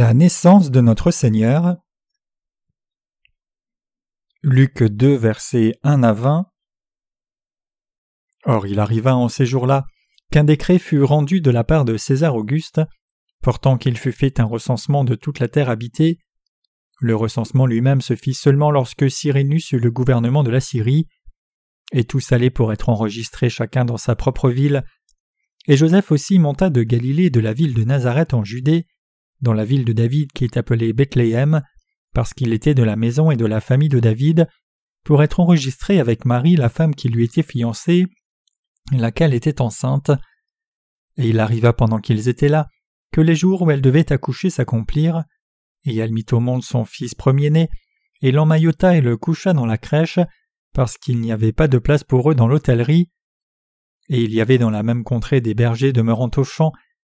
La naissance de notre Seigneur. Luc 2, versets 1 à 20. Or il arriva en ces jours-là qu'un décret fut rendu de la part de César Auguste, portant qu'il fût fait un recensement de toute la terre habitée. Le recensement lui-même se fit seulement lorsque Cyrénus eut le gouvernement de la Syrie, et tous allaient pour être enregistrés chacun dans sa propre ville. Et Joseph aussi monta de Galilée de la ville de Nazareth en Judée, dans la ville de David qui est appelée Bethléem, parce qu'il était de la maison et de la famille de David, pour être enregistré avec Marie, la femme qui lui était fiancée, laquelle était enceinte. Et il arriva pendant qu'ils étaient là, que les jours où elle devait accoucher s'accomplirent, et elle mit au monde son fils premier-né, et l'emmaillota et le coucha dans la crèche, parce qu'il n'y avait pas de place pour eux dans l'hôtellerie. Et il y avait dans la même contrée des bergers demeurant au champ,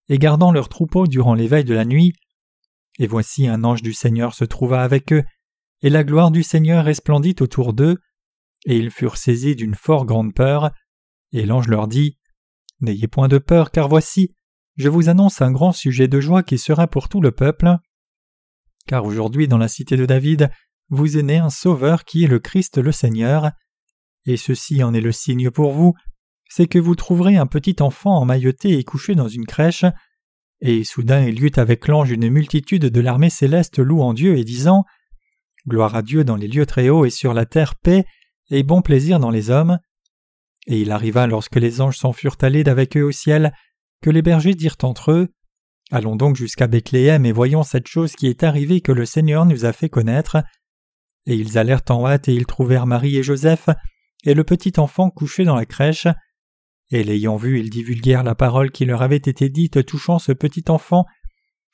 et gardant leurs troupeaux durant l'éveil de la nuit. Et voici un ange du Seigneur se trouva avec eux, et la gloire du Seigneur resplendit autour d'eux, et ils furent saisis d'une fort grande peur, et l'ange leur dit N'ayez point de peur, car voici, je vous annonce un grand sujet de joie qui sera pour tout le peuple. Car aujourd'hui dans la cité de David, vous est né un Sauveur qui est le Christ le Seigneur, et ceci en est le signe pour vous, c'est que vous trouverez un petit enfant emmailloté et couché dans une crèche, et soudain il y eut avec l'ange une multitude de l'armée céleste louant Dieu et disant Gloire à Dieu dans les lieux très hauts et sur la terre paix et bon plaisir dans les hommes. Et il arriva lorsque les anges s'en furent allés d'avec eux au ciel, que les bergers dirent entre eux Allons donc jusqu'à Bethléem et voyons cette chose qui est arrivée que le Seigneur nous a fait connaître. Et ils allèrent en hâte et ils trouvèrent Marie et Joseph, et le petit enfant couché dans la crèche. Et l'ayant vu, ils divulguèrent la parole qui leur avait été dite touchant ce petit enfant,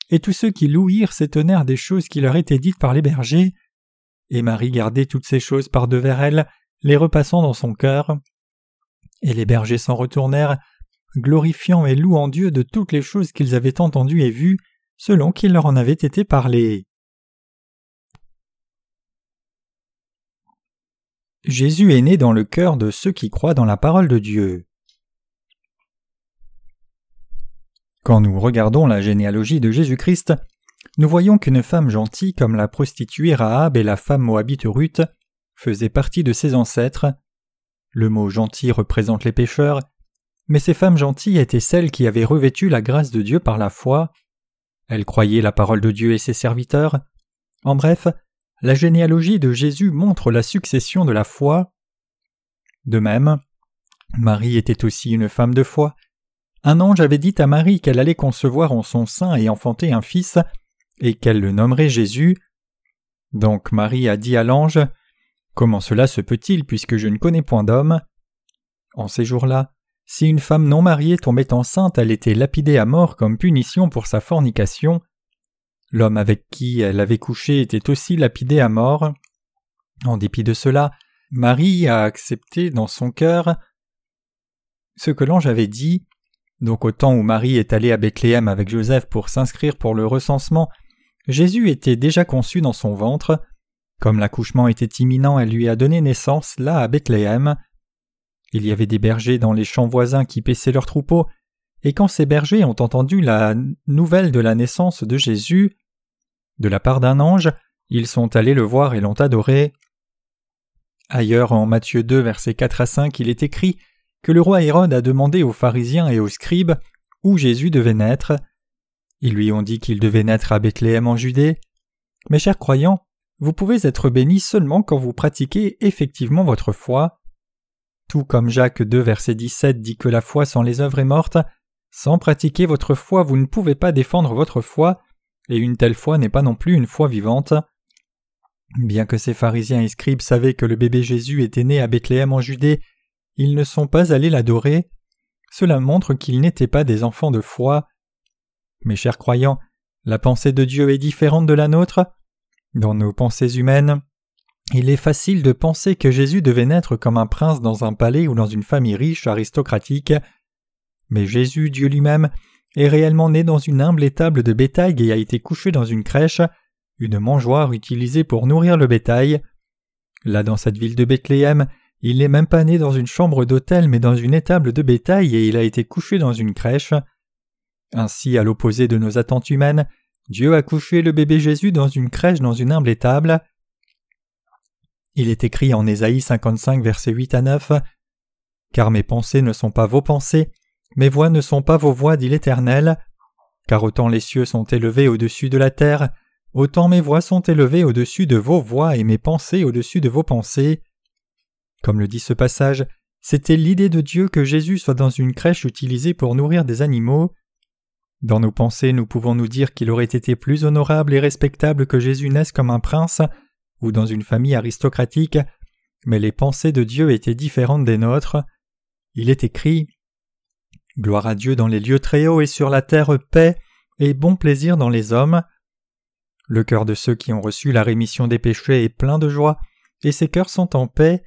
et tous ceux qui l'ouïrent s'étonnèrent des choses qui leur étaient dites par les bergers. Et Marie gardait toutes ces choses par devers elle, les repassant dans son cœur. Et les bergers s'en retournèrent, glorifiant et louant Dieu de toutes les choses qu'ils avaient entendues et vues, selon qu'il leur en avait été parlé. Jésus est né dans le cœur de ceux qui croient dans la parole de Dieu. Quand nous regardons la généalogie de Jésus-Christ, nous voyons qu'une femme gentille comme la prostituée Rahab et la femme moabite Ruth faisaient partie de ses ancêtres. Le mot gentil représente les pécheurs, mais ces femmes gentilles étaient celles qui avaient revêtu la grâce de Dieu par la foi. Elles croyaient la parole de Dieu et ses serviteurs. En bref, la généalogie de Jésus montre la succession de la foi. De même, Marie était aussi une femme de foi, un ange avait dit à Marie qu'elle allait concevoir en son sein et enfanter un fils, et qu'elle le nommerait Jésus. Donc Marie a dit à l'ange Comment cela se peut-il puisque je ne connais point d'homme? En ces jours-là, si une femme non mariée tombait enceinte, elle était lapidée à mort comme punition pour sa fornication. L'homme avec qui elle avait couché était aussi lapidé à mort. En dépit de cela, Marie a accepté dans son cœur ce que l'ange avait dit, donc au temps où Marie est allée à Bethléem avec Joseph pour s'inscrire pour le recensement, Jésus était déjà conçu dans son ventre. Comme l'accouchement était imminent, elle lui a donné naissance là à Bethléem. Il y avait des bergers dans les champs voisins qui paissaient leurs troupeaux, et quand ces bergers ont entendu la nouvelle de la naissance de Jésus, de la part d'un ange, ils sont allés le voir et l'ont adoré. Ailleurs en Matthieu 2 versets 4 à 5 il est écrit que le roi Hérode a demandé aux pharisiens et aux scribes où Jésus devait naître. Ils lui ont dit qu'il devait naître à Bethléem en Judée. Mes chers croyants, vous pouvez être bénis seulement quand vous pratiquez effectivement votre foi. Tout comme Jacques 2 verset 17 dit que la foi sans les œuvres est morte, sans pratiquer votre foi vous ne pouvez pas défendre votre foi, et une telle foi n'est pas non plus une foi vivante. Bien que ces pharisiens et scribes savaient que le bébé Jésus était né à Bethléem en Judée ils ne sont pas allés l'adorer. Cela montre qu'ils n'étaient pas des enfants de foi. Mes chers croyants, la pensée de Dieu est différente de la nôtre. Dans nos pensées humaines, il est facile de penser que Jésus devait naître comme un prince dans un palais ou dans une famille riche aristocratique. Mais Jésus, Dieu lui-même, est réellement né dans une humble étable de bétail et a été couché dans une crèche, une mangeoire utilisée pour nourrir le bétail. Là dans cette ville de Bethléem, il n'est même pas né dans une chambre d'hôtel mais dans une étable de bétail et il a été couché dans une crèche. Ainsi, à l'opposé de nos attentes humaines, Dieu a couché le bébé Jésus dans une crèche dans une humble étable. Il est écrit en Ésaïe 55, versets 8 à 9 Car mes pensées ne sont pas vos pensées, mes voix ne sont pas vos voix, dit l'Éternel. Car autant les cieux sont élevés au-dessus de la terre, autant mes voix sont élevées au-dessus de vos voix et mes pensées au-dessus de vos pensées. Comme le dit ce passage, c'était l'idée de Dieu que Jésus soit dans une crèche utilisée pour nourrir des animaux. Dans nos pensées, nous pouvons nous dire qu'il aurait été plus honorable et respectable que Jésus naisse comme un prince ou dans une famille aristocratique, mais les pensées de Dieu étaient différentes des nôtres. Il est écrit Gloire à Dieu dans les lieux très hauts et sur la terre paix et bon plaisir dans les hommes. Le cœur de ceux qui ont reçu la rémission des péchés est plein de joie, et ces cœurs sont en paix.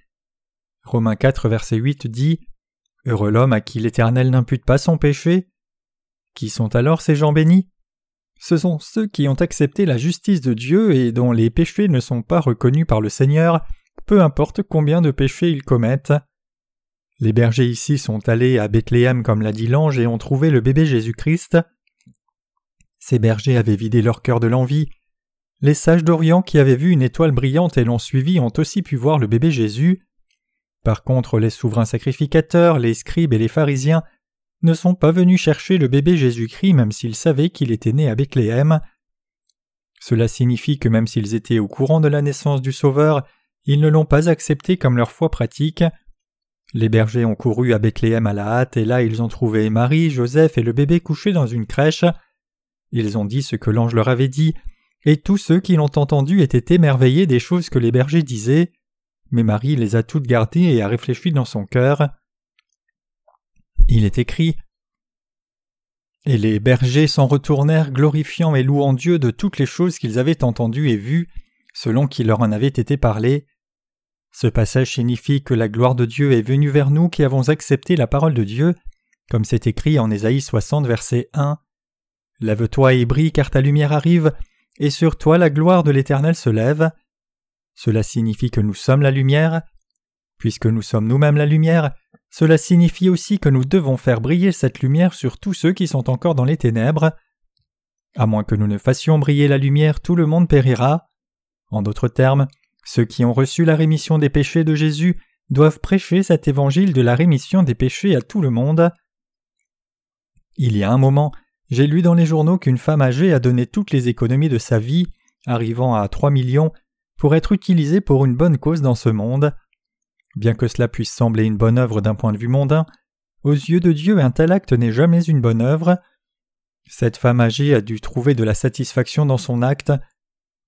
Romains 4, verset 8 dit Heureux l'homme à qui l'Éternel n'impute pas son péché. Qui sont alors ces gens bénis? Ce sont ceux qui ont accepté la justice de Dieu et dont les péchés ne sont pas reconnus par le Seigneur, peu importe combien de péchés ils commettent. Les bergers ici sont allés à Bethléem comme l'a dit l'ange et ont trouvé le bébé Jésus-Christ. Ces bergers avaient vidé leur cœur de l'envie. Les sages d'Orient qui avaient vu une étoile brillante et l'ont suivi ont aussi pu voir le bébé Jésus. Par contre, les souverains sacrificateurs, les scribes et les pharisiens ne sont pas venus chercher le bébé Jésus-Christ même s'ils savaient qu'il était né à Bethléem. Cela signifie que même s'ils étaient au courant de la naissance du Sauveur, ils ne l'ont pas accepté comme leur foi pratique. Les bergers ont couru à Bethléem à la hâte et là ils ont trouvé Marie, Joseph et le bébé couché dans une crèche. Ils ont dit ce que l'ange leur avait dit, et tous ceux qui l'ont entendu étaient émerveillés des choses que les bergers disaient mais Marie les a toutes gardées et a réfléchi dans son cœur. Il est écrit Et les bergers s'en retournèrent glorifiant et louant Dieu de toutes les choses qu'ils avaient entendues et vues, selon qu'il leur en avait été parlé. Ce passage signifie que la gloire de Dieu est venue vers nous qui avons accepté la parole de Dieu, comme c'est écrit en Ésaïe 60, verset 1. Lève-toi et brille, car ta lumière arrive, et sur toi la gloire de l'Éternel se lève. Cela signifie que nous sommes la lumière. Puisque nous sommes nous-mêmes la lumière, cela signifie aussi que nous devons faire briller cette lumière sur tous ceux qui sont encore dans les ténèbres. À moins que nous ne fassions briller la lumière, tout le monde périra. En d'autres termes, ceux qui ont reçu la rémission des péchés de Jésus doivent prêcher cet évangile de la rémission des péchés à tout le monde. Il y a un moment, j'ai lu dans les journaux qu'une femme âgée a donné toutes les économies de sa vie, arrivant à trois millions, pour être utilisé pour une bonne cause dans ce monde. Bien que cela puisse sembler une bonne œuvre d'un point de vue mondain, aux yeux de Dieu un tel acte n'est jamais une bonne œuvre. Cette femme âgée a dû trouver de la satisfaction dans son acte,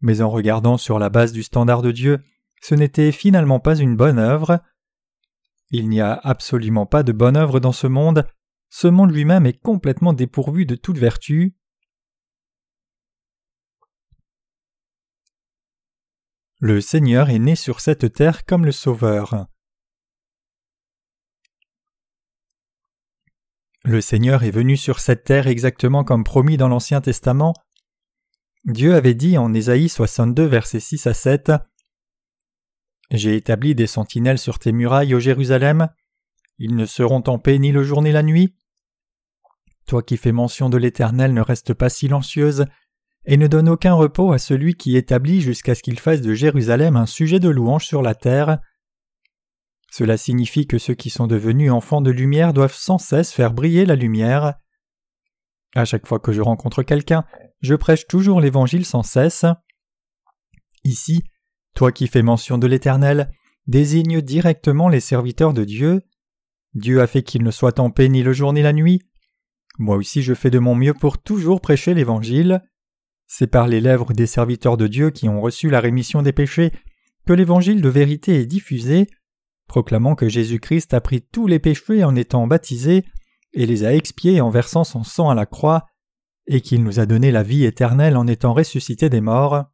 mais en regardant sur la base du standard de Dieu, ce n'était finalement pas une bonne œuvre. Il n'y a absolument pas de bonne œuvre dans ce monde, ce monde lui-même est complètement dépourvu de toute vertu. Le Seigneur est né sur cette terre comme le Sauveur. Le Seigneur est venu sur cette terre exactement comme promis dans l'Ancien Testament. Dieu avait dit en Ésaïe 62 versets 6 à 7 J'ai établi des sentinelles sur tes murailles, ô Jérusalem. Ils ne seront en paix ni le jour ni la nuit. Toi qui fais mention de l'Éternel ne reste pas silencieuse, et ne donne aucun repos à celui qui établit jusqu'à ce qu'il fasse de Jérusalem un sujet de louange sur la terre. Cela signifie que ceux qui sont devenus enfants de lumière doivent sans cesse faire briller la lumière. À chaque fois que je rencontre quelqu'un, je prêche toujours l'Évangile sans cesse. Ici, toi qui fais mention de l'Éternel, désigne directement les serviteurs de Dieu. Dieu a fait qu'ils ne soient en paix ni le jour ni la nuit. Moi aussi je fais de mon mieux pour toujours prêcher l'Évangile. C'est par les lèvres des serviteurs de Dieu qui ont reçu la rémission des péchés que l'évangile de vérité est diffusé, proclamant que Jésus-Christ a pris tous les péchés en étant baptisé et les a expiés en versant son sang à la croix, et qu'il nous a donné la vie éternelle en étant ressuscité des morts.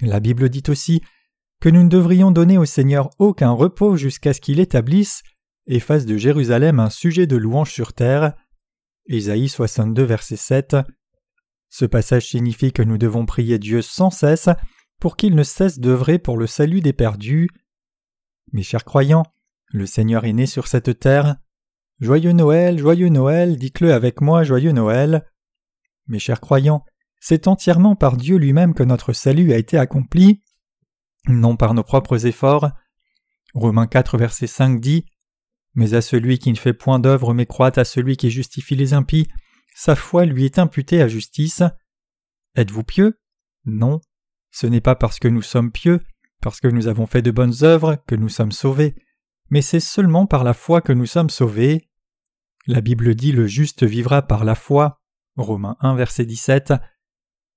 La Bible dit aussi que nous ne devrions donner au Seigneur aucun repos jusqu'à ce qu'il établisse et fasse de Jérusalem un sujet de louange sur terre. Isaïe 62, verset 7. Ce passage signifie que nous devons prier Dieu sans cesse pour qu'il ne cesse d'œuvrer pour le salut des perdus. Mes chers croyants, le Seigneur est né sur cette terre. Joyeux Noël, joyeux Noël, dites-le avec moi, joyeux Noël. Mes chers croyants, c'est entièrement par Dieu lui-même que notre salut a été accompli, non par nos propres efforts. Romains 4 verset 5 dit Mais à celui qui ne fait point d'œuvre mais croit à celui qui justifie les impies, sa foi lui est imputée à justice. Êtes-vous pieux? Non. Ce n'est pas parce que nous sommes pieux, parce que nous avons fait de bonnes œuvres, que nous sommes sauvés, mais c'est seulement par la foi que nous sommes sauvés. La Bible dit le juste vivra par la foi. Romains 1 verset 17.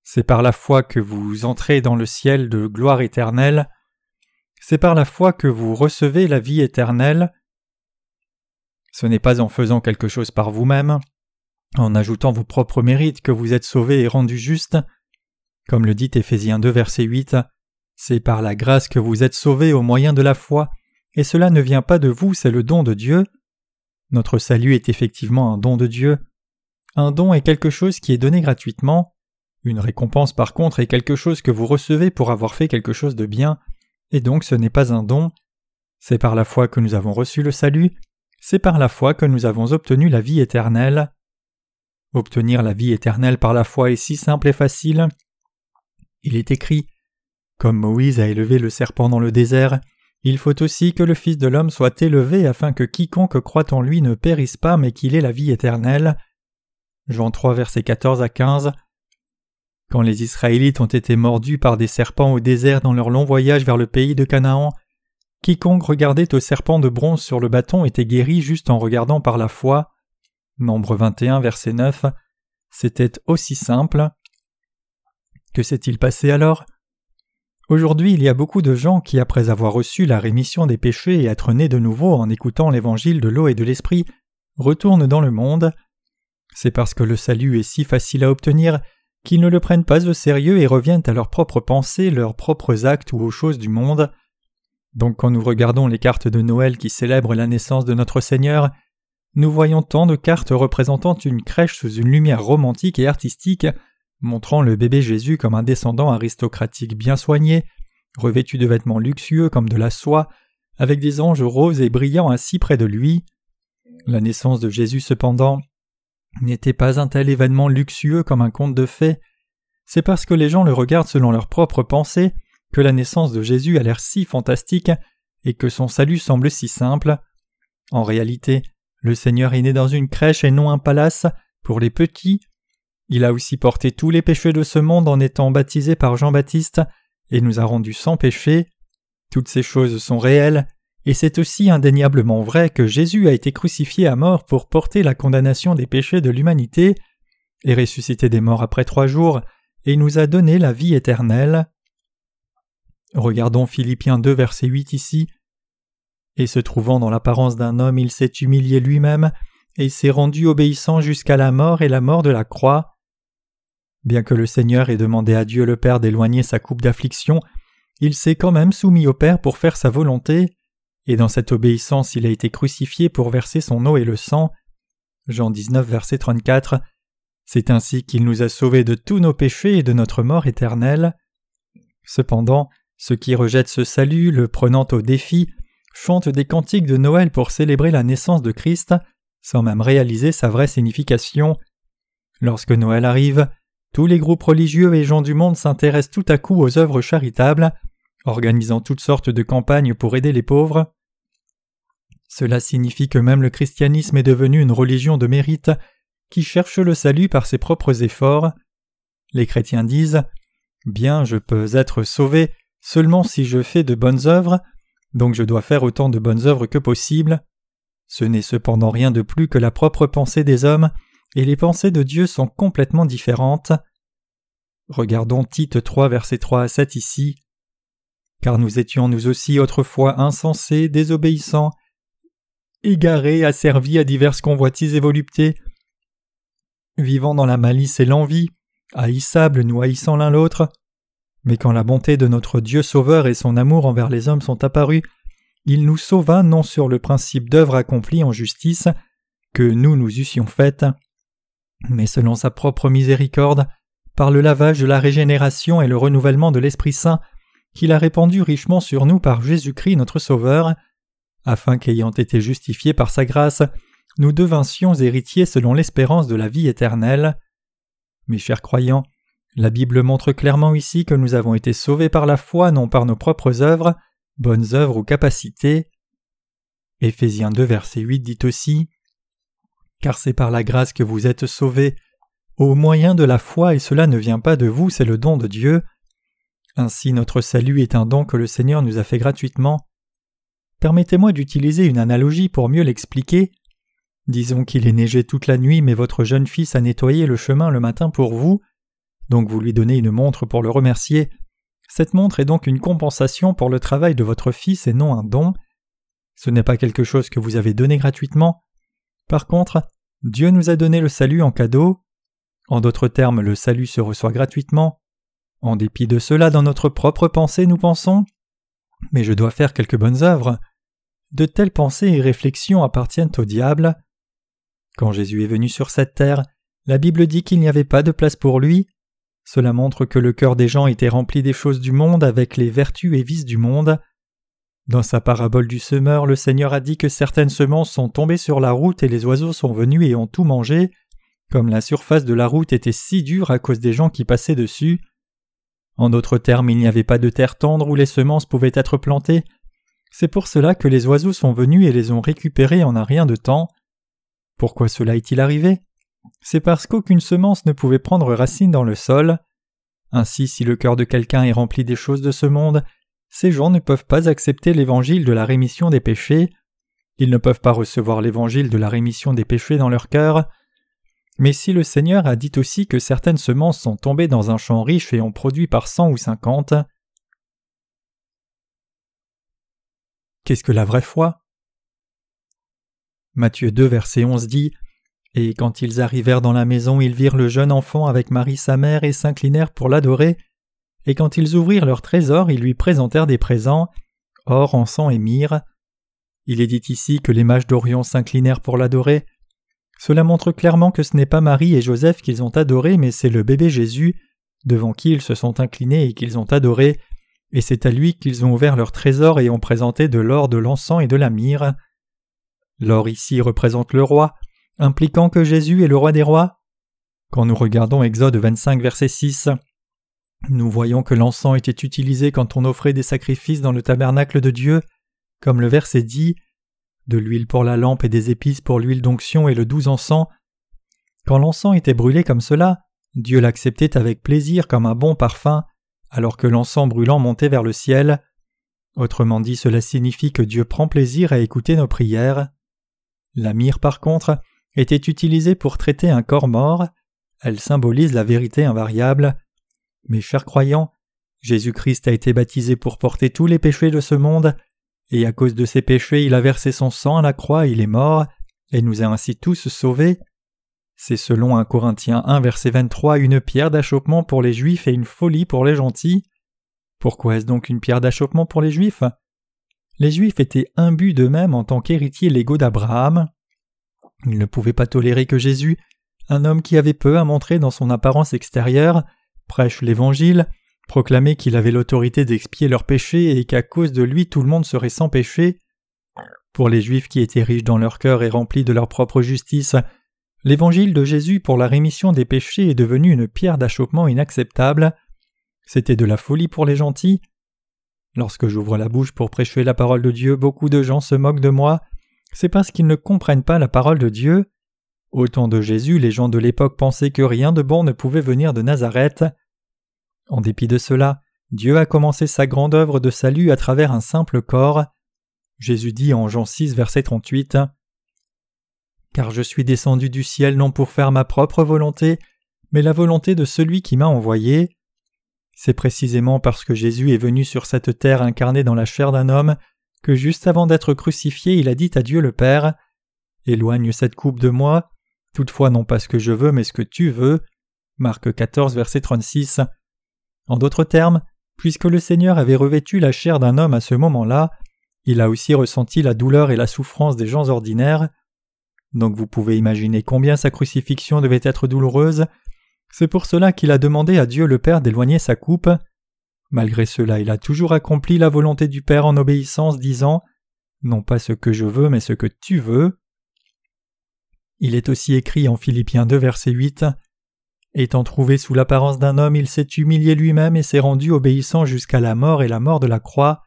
C'est par la foi que vous entrez dans le ciel de gloire éternelle. C'est par la foi que vous recevez la vie éternelle. Ce n'est pas en faisant quelque chose par vous-même, en ajoutant vos propres mérites que vous êtes sauvés et rendus justes. Comme le dit Éphésiens 2 verset 8, c'est par la grâce que vous êtes sauvés au moyen de la foi, et cela ne vient pas de vous, c'est le don de Dieu. Notre salut est effectivement un don de Dieu. Un don est quelque chose qui est donné gratuitement. Une récompense par contre est quelque chose que vous recevez pour avoir fait quelque chose de bien, et donc ce n'est pas un don. C'est par la foi que nous avons reçu le salut, c'est par la foi que nous avons obtenu la vie éternelle. Obtenir la vie éternelle par la foi est si simple et facile. Il est écrit Comme Moïse a élevé le serpent dans le désert, il faut aussi que le Fils de l'homme soit élevé afin que quiconque croit en lui ne périsse pas mais qu'il ait la vie éternelle. Jean 3 versets 14 à 15 Quand les Israélites ont été mordus par des serpents au désert dans leur long voyage vers le pays de Canaan, quiconque regardait au serpent de bronze sur le bâton était guéri juste en regardant par la foi. Nombre 21, verset 9. C'était aussi simple. Que s'est-il passé alors? Aujourd'hui, il y a beaucoup de gens qui, après avoir reçu la rémission des péchés et être nés de nouveau en écoutant l'évangile de l'eau et de l'esprit, retournent dans le monde. C'est parce que le salut est si facile à obtenir qu'ils ne le prennent pas au sérieux et reviennent à leurs propres pensées, leurs propres actes ou aux choses du monde. Donc quand nous regardons les cartes de Noël qui célèbrent la naissance de notre Seigneur, nous voyons tant de cartes représentant une crèche sous une lumière romantique et artistique, montrant le bébé Jésus comme un descendant aristocratique bien soigné, revêtu de vêtements luxueux comme de la soie, avec des anges roses et brillants ainsi près de lui. La naissance de Jésus cependant n'était pas un tel événement luxueux comme un conte de fées, c'est parce que les gens le regardent selon leurs propres pensées que la naissance de Jésus a l'air si fantastique et que son salut semble si simple. En réalité, le Seigneur est né dans une crèche et non un palace pour les petits. Il a aussi porté tous les péchés de ce monde en étant baptisé par Jean-Baptiste et nous a rendus sans péché. Toutes ces choses sont réelles, et c'est aussi indéniablement vrai que Jésus a été crucifié à mort pour porter la condamnation des péchés de l'humanité, et ressuscité des morts après trois jours, et nous a donné la vie éternelle. Regardons Philippiens 2 verset 8 ici. Et se trouvant dans l'apparence d'un homme, il s'est humilié lui-même, et s'est rendu obéissant jusqu'à la mort et la mort de la croix. Bien que le Seigneur ait demandé à Dieu le Père d'éloigner sa coupe d'affliction, il s'est quand même soumis au Père pour faire sa volonté, et dans cette obéissance il a été crucifié pour verser son eau et le sang. Jean 19 verset 34. C'est ainsi qu'il nous a sauvés de tous nos péchés et de notre mort éternelle. Cependant, ceux qui rejettent ce salut, le prenant au défi, chantent des cantiques de Noël pour célébrer la naissance de Christ, sans même réaliser sa vraie signification. Lorsque Noël arrive, tous les groupes religieux et gens du monde s'intéressent tout à coup aux œuvres charitables, organisant toutes sortes de campagnes pour aider les pauvres. Cela signifie que même le christianisme est devenu une religion de mérite qui cherche le salut par ses propres efforts. Les chrétiens disent Bien, je peux être sauvé seulement si je fais de bonnes œuvres, donc je dois faire autant de bonnes œuvres que possible. Ce n'est cependant rien de plus que la propre pensée des hommes, et les pensées de Dieu sont complètement différentes. Regardons Tite 3 versets 3 à 7 ici. Car nous étions nous aussi autrefois insensés, désobéissants, égarés, asservis à diverses convoitises et voluptés, vivant dans la malice et l'envie, haïssables, nous haïssant l'un l'autre. Mais quand la bonté de notre Dieu Sauveur et son amour envers les hommes sont apparus, il nous sauva non sur le principe d'œuvre accomplie en justice que nous nous eussions faite, mais selon sa propre miséricorde, par le lavage de la régénération et le renouvellement de l'Esprit Saint qu'il a répandu richement sur nous par Jésus-Christ notre Sauveur, afin qu'ayant été justifiés par sa grâce, nous devinssions héritiers selon l'espérance de la vie éternelle. Mes chers croyants, La Bible montre clairement ici que nous avons été sauvés par la foi, non par nos propres œuvres, bonnes œuvres ou capacités. Éphésiens 2 verset 8 dit aussi Car c'est par la grâce que vous êtes sauvés, au moyen de la foi, et cela ne vient pas de vous, c'est le don de Dieu. Ainsi notre salut est un don que le Seigneur nous a fait gratuitement. Permettez-moi d'utiliser une analogie pour mieux l'expliquer. Disons qu'il est neigé toute la nuit, mais votre jeune fils a nettoyé le chemin le matin pour vous, donc vous lui donnez une montre pour le remercier. Cette montre est donc une compensation pour le travail de votre fils et non un don. Ce n'est pas quelque chose que vous avez donné gratuitement. Par contre, Dieu nous a donné le salut en cadeau. En d'autres termes, le salut se reçoit gratuitement. En dépit de cela, dans notre propre pensée, nous pensons Mais je dois faire quelques bonnes œuvres. De telles pensées et réflexions appartiennent au diable. Quand Jésus est venu sur cette terre, la Bible dit qu'il n'y avait pas de place pour lui. Cela montre que le cœur des gens était rempli des choses du monde avec les vertus et vices du monde. Dans sa parabole du semeur, le Seigneur a dit que certaines semences sont tombées sur la route et les oiseaux sont venus et ont tout mangé, comme la surface de la route était si dure à cause des gens qui passaient dessus. En d'autres termes, il n'y avait pas de terre tendre où les semences pouvaient être plantées. C'est pour cela que les oiseaux sont venus et les ont récupérées en un rien de temps. Pourquoi cela est-il arrivé? C'est parce qu'aucune semence ne pouvait prendre racine dans le sol. Ainsi, si le cœur de quelqu'un est rempli des choses de ce monde, ces gens ne peuvent pas accepter l'évangile de la rémission des péchés, ils ne peuvent pas recevoir l'évangile de la rémission des péchés dans leur cœur. Mais si le Seigneur a dit aussi que certaines semences sont tombées dans un champ riche et ont produit par cent ou cinquante, qu'est-ce que la vraie foi? Matthieu 2 verset 11 dit et quand ils arrivèrent dans la maison, ils virent le jeune enfant avec Marie sa mère et s'inclinèrent pour l'adorer. Et quand ils ouvrirent leur trésor, ils lui présentèrent des présents, or, encens et myrrhe. Il est dit ici que les mages d'Orion s'inclinèrent pour l'adorer. Cela montre clairement que ce n'est pas Marie et Joseph qu'ils ont adoré, mais c'est le bébé Jésus, devant qui ils se sont inclinés et qu'ils ont adoré, et c'est à lui qu'ils ont ouvert leur trésor et ont présenté de l'or, de l'encens et de la myrrhe. L'or ici représente le roi, impliquant que Jésus est le roi des rois? Quand nous regardons Exode 25 verset 6, nous voyons que l'encens était utilisé quand on offrait des sacrifices dans le tabernacle de Dieu, comme le verset dit de l'huile pour la lampe et des épices pour l'huile d'onction et le doux encens. Quand l'encens était brûlé comme cela, Dieu l'acceptait avec plaisir comme un bon parfum, alors que l'encens brûlant montait vers le ciel. Autrement dit, cela signifie que Dieu prend plaisir à écouter nos prières. La myrrhe, par contre, était utilisée pour traiter un corps mort, elle symbolise la vérité invariable. Mes chers croyants, Jésus-Christ a été baptisé pour porter tous les péchés de ce monde, et à cause de ses péchés il a versé son sang à la croix, il est mort, et nous a ainsi tous sauvés. C'est selon 1 Corinthiens 1 verset 23 une pierre d'achoppement pour les Juifs et une folie pour les gentils. Pourquoi est-ce donc une pierre d'achoppement pour les Juifs? Les Juifs étaient imbus d'eux-mêmes en tant qu'héritiers légaux d'Abraham. Il ne pouvait pas tolérer que Jésus, un homme qui avait peu à montrer dans son apparence extérieure, prêche l'Évangile, proclamait qu'il avait l'autorité d'expier leurs péchés et qu'à cause de lui tout le monde serait sans péché. Pour les Juifs qui étaient riches dans leur cœur et remplis de leur propre justice, l'évangile de Jésus pour la rémission des péchés est devenu une pierre d'achoppement inacceptable. C'était de la folie pour les gentils. Lorsque j'ouvre la bouche pour prêcher la parole de Dieu, beaucoup de gens se moquent de moi c'est parce qu'ils ne comprennent pas la parole de Dieu. Au temps de Jésus, les gens de l'époque pensaient que rien de bon ne pouvait venir de Nazareth. En dépit de cela, Dieu a commencé sa grande œuvre de salut à travers un simple corps. Jésus dit en Jean 6, verset 38 Car je suis descendu du ciel non pour faire ma propre volonté, mais la volonté de celui qui m'a envoyé. C'est précisément parce que Jésus est venu sur cette terre incarné dans la chair d'un homme que juste avant d'être crucifié il a dit à Dieu le Père Éloigne cette coupe de moi, toutefois non pas ce que je veux mais ce que tu veux. Marc 14, verset 36. En d'autres termes, puisque le Seigneur avait revêtu la chair d'un homme à ce moment-là, il a aussi ressenti la douleur et la souffrance des gens ordinaires. Donc vous pouvez imaginer combien sa crucifixion devait être douloureuse. C'est pour cela qu'il a demandé à Dieu le Père d'éloigner sa coupe. Malgré cela, il a toujours accompli la volonté du Père en obéissance, disant Non pas ce que je veux, mais ce que tu veux. Il est aussi écrit en Philippiens 2, verset 8 Étant trouvé sous l'apparence d'un homme, il s'est humilié lui-même et s'est rendu obéissant jusqu'à la mort et la mort de la croix.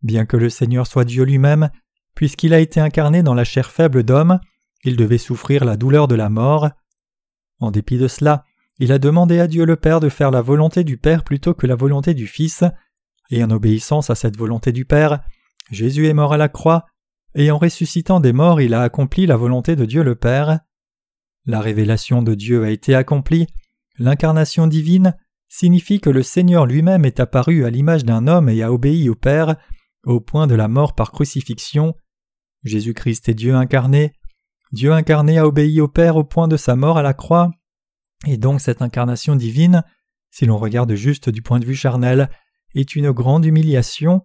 Bien que le Seigneur soit Dieu lui-même, puisqu'il a été incarné dans la chair faible d'homme, il devait souffrir la douleur de la mort. En dépit de cela, il a demandé à Dieu le Père de faire la volonté du Père plutôt que la volonté du Fils, et en obéissance à cette volonté du Père, Jésus est mort à la croix, et en ressuscitant des morts il a accompli la volonté de Dieu le Père. La révélation de Dieu a été accomplie, l'incarnation divine signifie que le Seigneur lui-même est apparu à l'image d'un homme et a obéi au Père, au point de la mort par crucifixion. Jésus-Christ est Dieu incarné. Dieu incarné a obéi au Père au point de sa mort à la croix, et donc cette incarnation divine, si l'on regarde juste du point de vue charnel, est une grande humiliation.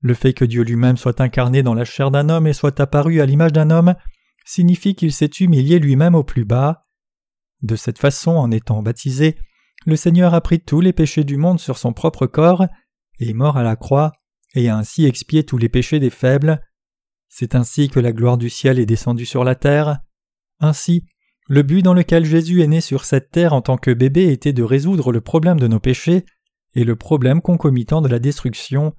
Le fait que Dieu lui-même soit incarné dans la chair d'un homme et soit apparu à l'image d'un homme signifie qu'il s'est humilié lui-même au plus bas. De cette façon, en étant baptisé, le Seigneur a pris tous les péchés du monde sur son propre corps, est mort à la croix, et a ainsi expié tous les péchés des faibles. C'est ainsi que la gloire du ciel est descendue sur la terre. Ainsi, le but dans lequel Jésus est né sur cette terre en tant que bébé était de résoudre le problème de nos péchés et le problème concomitant de la destruction.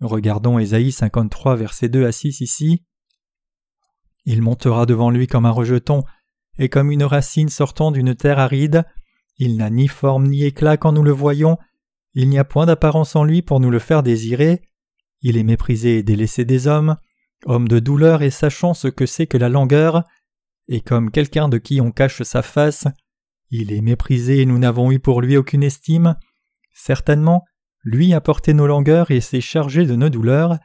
Regardons Ésaïe 53 versets 2 à 6 ici. Il montera devant lui comme un rejeton, et comme une racine sortant d'une terre aride. Il n'a ni forme ni éclat quand nous le voyons, il n'y a point d'apparence en lui pour nous le faire désirer. Il est méprisé et délaissé des hommes, homme de douleur et sachant ce que c'est que la langueur, et comme quelqu'un de qui on cache sa face, il est méprisé et nous n'avons eu pour lui aucune estime. Certainement, lui a porté nos langueurs et s'est chargé de nos douleurs,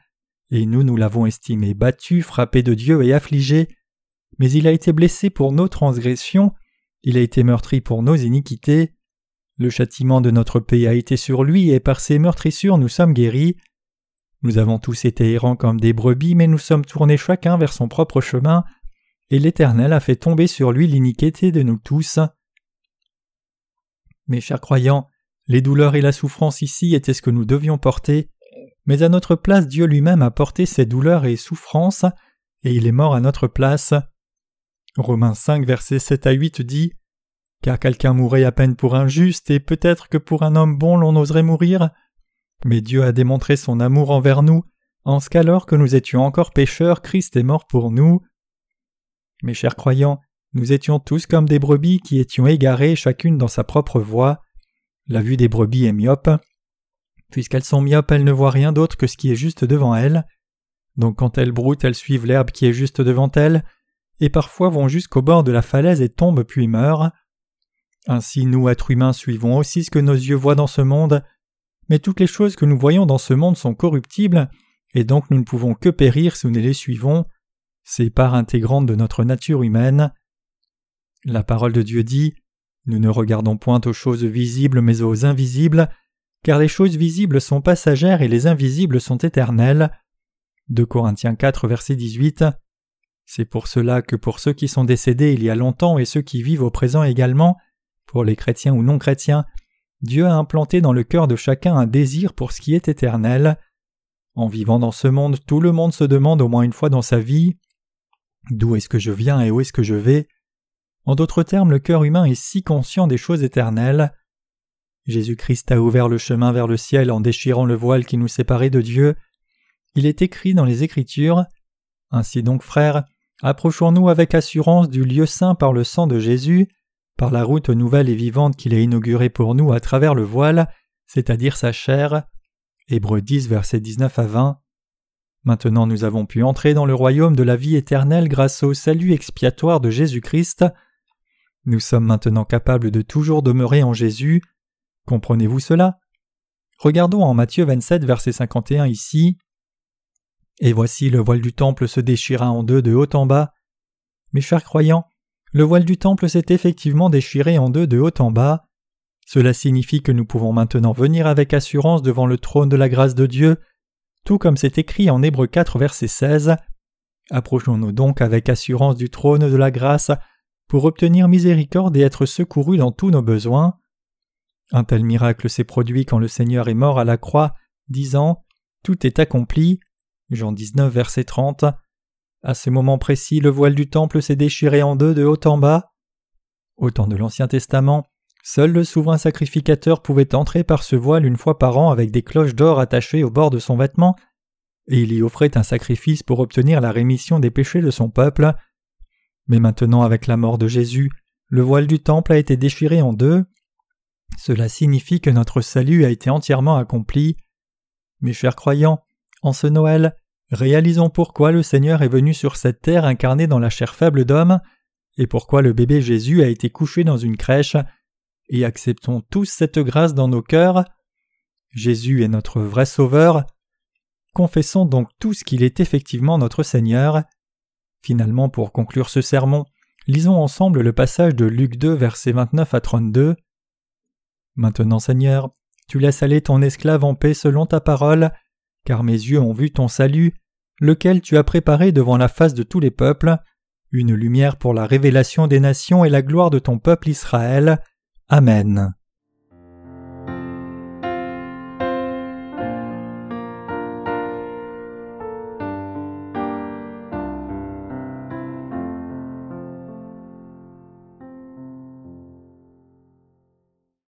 et nous nous l'avons estimé battu, frappé de Dieu et affligé, mais il a été blessé pour nos transgressions, il a été meurtri pour nos iniquités. Le châtiment de notre paix a été sur lui, et par ses meurtrissures nous sommes guéris. Nous avons tous été errants comme des brebis, mais nous sommes tournés chacun vers son propre chemin, et l'Éternel a fait tomber sur lui l'iniquité de nous tous. Mes chers croyants, les douleurs et la souffrance ici étaient ce que nous devions porter, mais à notre place Dieu lui-même a porté ces douleurs et souffrances, et il est mort à notre place. Romains 5 versets 7 à 8 dit Car quelqu'un mourrait à peine pour un juste, et peut-être que pour un homme bon l'on oserait mourir. Mais Dieu a démontré son amour envers nous, en ce qu'alors que nous étions encore pécheurs, Christ est mort pour nous. Mes chers croyants, nous étions tous comme des brebis qui étions égarées chacune dans sa propre voie. La vue des brebis est myope. Puisqu'elles sont myopes, elles ne voient rien d'autre que ce qui est juste devant elles. Donc quand elles broutent, elles suivent l'herbe qui est juste devant elles, et parfois vont jusqu'au bord de la falaise et tombent puis meurent. Ainsi nous, êtres humains, suivons aussi ce que nos yeux voient dans ce monde, mais toutes les choses que nous voyons dans ce monde sont corruptibles, et donc nous ne pouvons que périr si nous les suivons. C'est part intégrante de notre nature humaine. La parole de Dieu dit Nous ne regardons point aux choses visibles mais aux invisibles, car les choses visibles sont passagères et les invisibles sont éternelles. De Corinthiens 4, verset 18. C'est pour cela que pour ceux qui sont décédés il y a longtemps et ceux qui vivent au présent également, pour les chrétiens ou non chrétiens, Dieu a implanté dans le cœur de chacun un désir pour ce qui est éternel. En vivant dans ce monde, tout le monde se demande au moins une fois dans sa vie D'où est-ce que je viens et où est-ce que je vais? En d'autres termes, le cœur humain est si conscient des choses éternelles. Jésus-Christ a ouvert le chemin vers le ciel en déchirant le voile qui nous séparait de Dieu. Il est écrit dans les Écritures Ainsi donc, frères, approchons-nous avec assurance du lieu saint par le sang de Jésus, par la route nouvelle et vivante qu'il a inaugurée pour nous à travers le voile, c'est-à-dire sa chair. Hébreux 10, versets 19 à 20. Maintenant nous avons pu entrer dans le royaume de la vie éternelle grâce au salut expiatoire de Jésus-Christ. Nous sommes maintenant capables de toujours demeurer en Jésus. Comprenez-vous cela? Regardons en Matthieu 27, verset 51 ici. Et voici le voile du temple se déchira en deux de haut en bas. Mes chers croyants, le voile du temple s'est effectivement déchiré en deux de haut en bas. Cela signifie que nous pouvons maintenant venir avec assurance devant le trône de la grâce de Dieu tout comme c'est écrit en Hébreux 4 verset 16. Approchons-nous donc avec assurance du trône de la grâce pour obtenir miséricorde et être secourus dans tous nos besoins. Un tel miracle s'est produit quand le Seigneur est mort à la croix, disant Tout est accompli. Jean 19, verset 30. À ce moment précis, le voile du temple s'est déchiré en deux de haut en bas. Au temps de l'Ancien Testament, seul le souverain sacrificateur pouvait entrer par ce voile une fois par an avec des cloches d'or attachées au bord de son vêtement, et il y offrait un sacrifice pour obtenir la rémission des péchés de son peuple. Mais maintenant, avec la mort de Jésus, le voile du temple a été déchiré en deux. Cela signifie que notre salut a été entièrement accompli. Mes chers croyants, en ce Noël, réalisons pourquoi le Seigneur est venu sur cette terre incarné dans la chair faible d'homme, et pourquoi le bébé Jésus a été couché dans une crèche, et acceptons tous cette grâce dans nos cœurs. Jésus est notre vrai Sauveur. Confessons donc tous qu'il est effectivement notre Seigneur. Finalement, pour conclure ce sermon, lisons ensemble le passage de Luc 2, versets 29 à 32. Maintenant, Seigneur, tu laisses aller ton esclave en paix selon ta parole, car mes yeux ont vu ton salut, lequel tu as préparé devant la face de tous les peuples, une lumière pour la révélation des nations et la gloire de ton peuple Israël. Amen.